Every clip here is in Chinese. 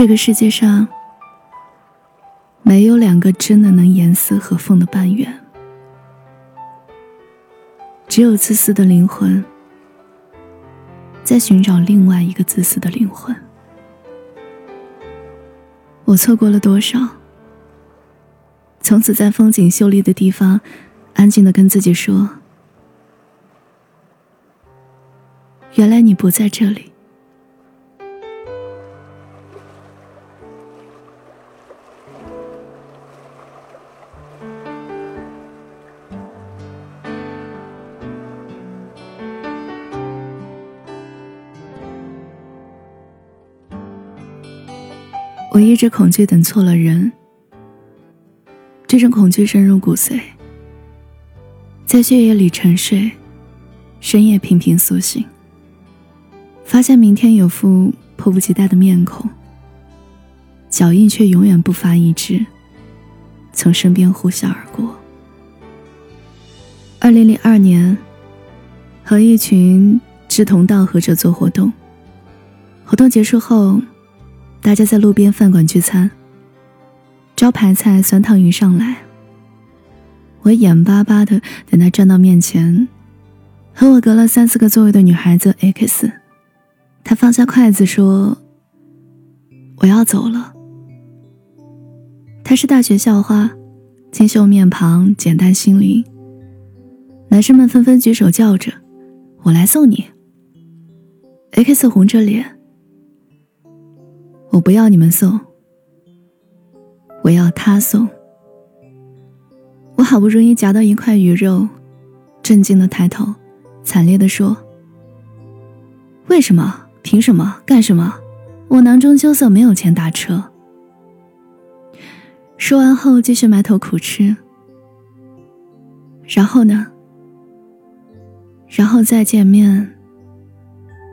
这个世界上没有两个真的能严丝合缝的半圆，只有自私的灵魂在寻找另外一个自私的灵魂。我错过了多少？从此在风景秀丽的地方，安静的跟自己说：“原来你不在这里。”我一直恐惧等错了人，这种恐惧深入骨髓，在血液里沉睡，深夜频频苏醒，发现明天有副迫不及待的面孔，脚印却永远不发一致，从身边呼啸而过。二零零二年，和一群志同道合者做活动，活动结束后。大家在路边饭馆聚餐，招牌菜酸汤鱼上来。我眼巴巴的等他站到面前，和我隔了三四个座位的女孩子 X，他放下筷子说：“我要走了。”他是大学校花，清秀面庞，简单心灵。男生们纷纷举手叫着：“我来送你。”X 红着脸。我不要你们送，我要他送。我好不容易夹到一块鱼肉，震惊的抬头，惨烈的说：“为什么？凭什么？干什么？我囊中羞涩，没有钱打车。”说完后，继续埋头苦吃。然后呢？然后再见面，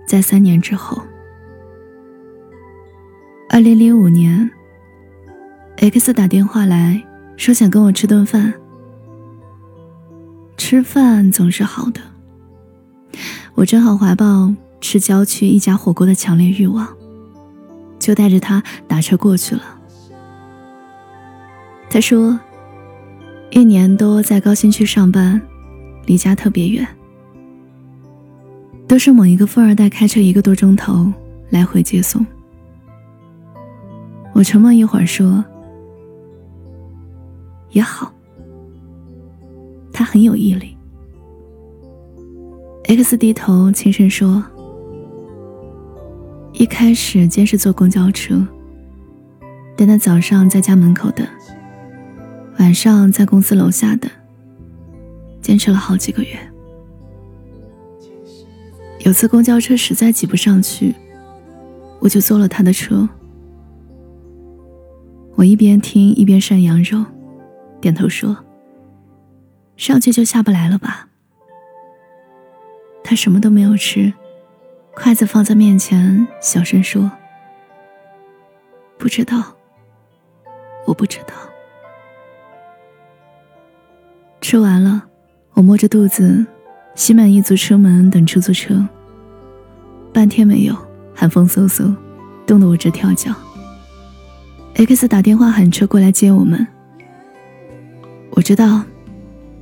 在三年之后。二零零五年，X 打电话来说想跟我吃顿饭。吃饭总是好的，我正好怀抱吃郊区一家火锅的强烈欲望，就带着他打车过去了。他说，一年多在高新区上班，离家特别远，都是某一个富二代开车一个多钟头来回接送。我沉默一会儿，说：“也好。”他很有毅力。X 低头轻声说：“一开始先是坐公交车，但他早上在家门口等，晚上在公司楼下等，坚持了好几个月。有次公交车实在挤不上去，我就坐了他的车。”我一边听一边涮羊肉，点头说：“上去就下不来了吧？”他什么都没有吃，筷子放在面前，小声说：“不知道，我不知道。”吃完了，我摸着肚子，心满意足出门等出租车。半天没有，寒风嗖嗖，冻得我直跳脚。X 打电话喊车过来接我们。我知道，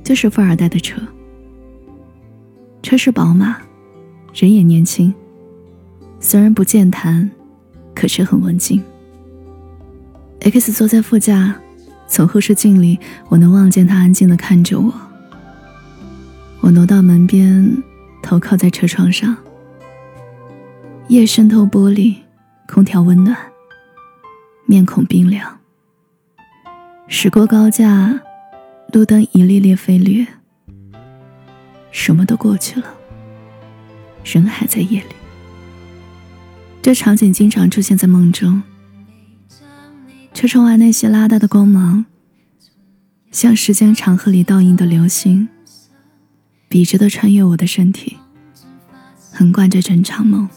就是富二代的车。车是宝马，人也年轻，虽然不健谈，可是很文静。X 坐在副驾，从后视镜里我能望见他安静的看着我。我挪到门边，头靠在车窗上。夜渗透玻璃，空调温暖。面孔冰凉。驶过高架，路灯一列列飞掠，什么都过去了，人还在夜里。这场景经常出现在梦中。车窗外那些拉大的光芒，像时间长河里倒映的流星，笔直的穿越我的身体，横贯着整场梦。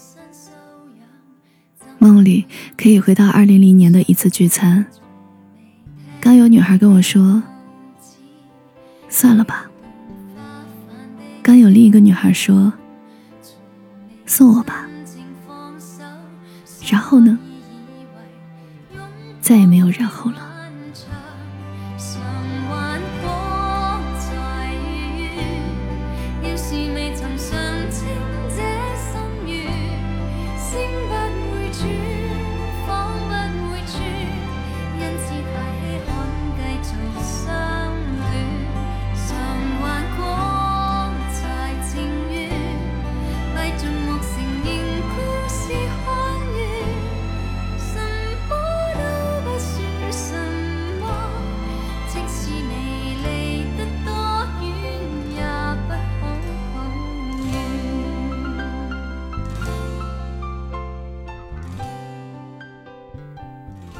梦里可以回到二零零年的一次聚餐。刚有女孩跟我说：“算了吧。”刚有另一个女孩说：“送我吧。”然后呢？再也没有然后了。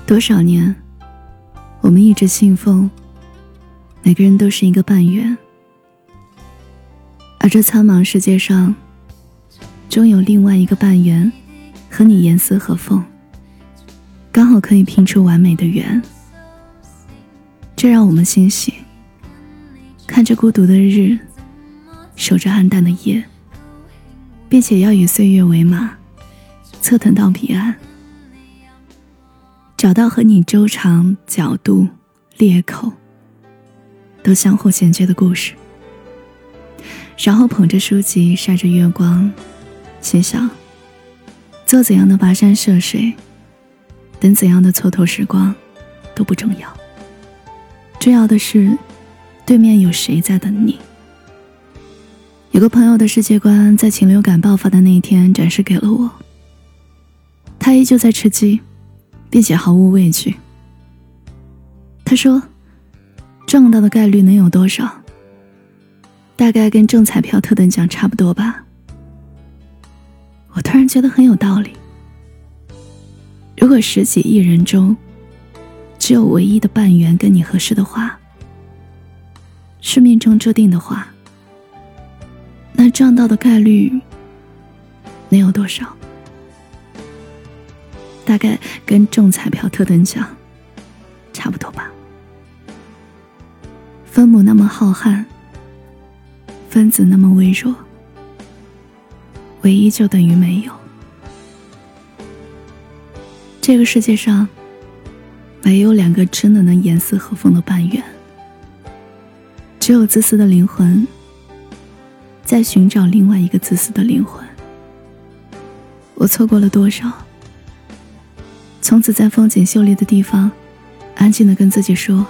多少年，我们一直信奉，每个人都是一个半圆，而这苍茫世界上，终有另外一个半圆，和你严丝合缝，刚好可以拼出完美的圆。这让我们欣喜，看着孤独的日，守着暗淡的夜，并且要与岁月为马，侧腾到彼岸。找到和你周长、角度、裂口都相互衔接的故事，然后捧着书籍，晒着月光，心想：做怎样的跋山涉水，等怎样的蹉跎时光，都不重要。重要的是，对面有谁在等你。有个朋友的世界观，在禽流感爆发的那一天展示给了我。他依旧在吃鸡。并且毫无畏惧。他说：“撞到的概率能有多少？大概跟中彩票特等奖差不多吧。”我突然觉得很有道理。如果十几亿人中，只有唯一的半圆跟你合适的话，是命中注定的话，那撞到的概率能有多少？大概跟中彩票特等奖差不多吧。分母那么浩瀚，分子那么微弱，唯一就等于没有。这个世界上没有两个真的能严丝合缝的半圆，只有自私的灵魂在寻找另外一个自私的灵魂。我错过了多少？从此，在风景秀丽的地方，安静的跟自己说：“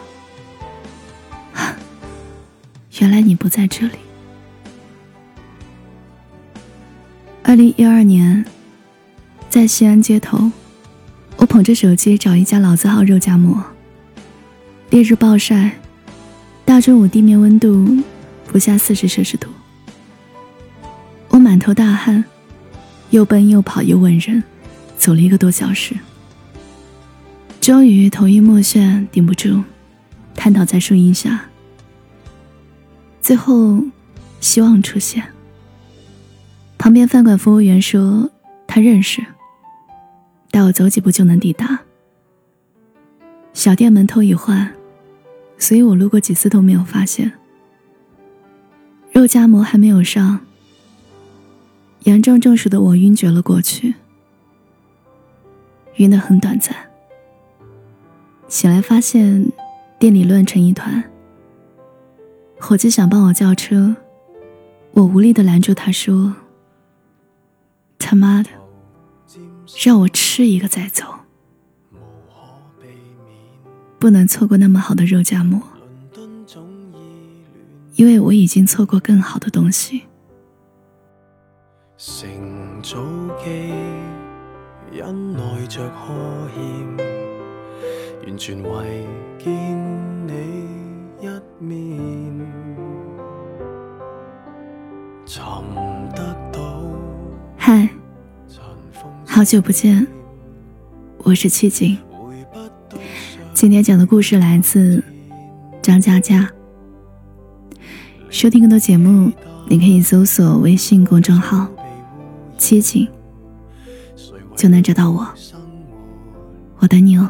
原来你不在这里。”二零一二年，在西安街头，我捧着手机找一家老字号肉夹馍。烈日暴晒，大中午地面温度不下四十摄氏度，我满头大汗，又奔又跑又问人，走了一个多小时。终于头晕目眩，顶不住，瘫倒在树荫下。最后，希望出现。旁边饭馆服务员说他认识，带我走几步就能抵达。小店门头已换，所以我路过几次都没有发现。肉夹馍还没有上，严重中暑的我晕厥了过去，晕得很短暂。醒来发现店里乱成一团，伙计想帮我叫车，我无力的拦住他说：“他妈的，让我吃一个再走，不能错过那么好的肉夹馍，因为我已经错过更好的东西。”完全为见你一面，嗨，好久不见，我是七景。今天讲的故事来自张嘉佳。收听更多节目，你可以搜索微信公众号“七景”，就能找到我。我等你哦。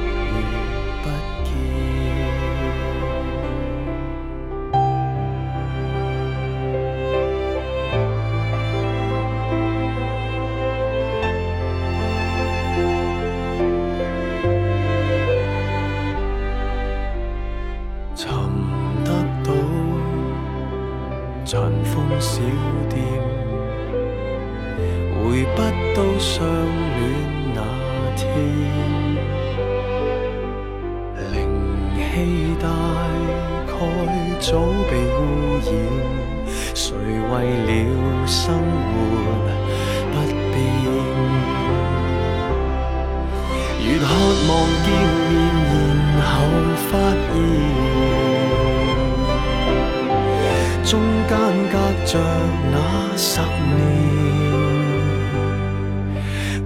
灵气大概早被污染，谁为了生活不变？越渴望见面，然后发现。中间隔着那十年，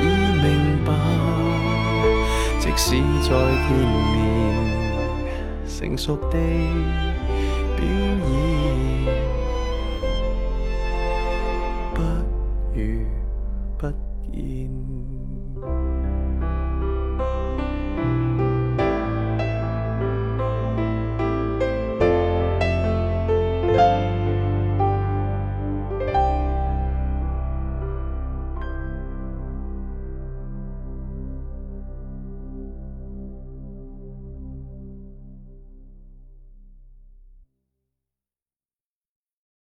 已明白即使再见面成熟地表演。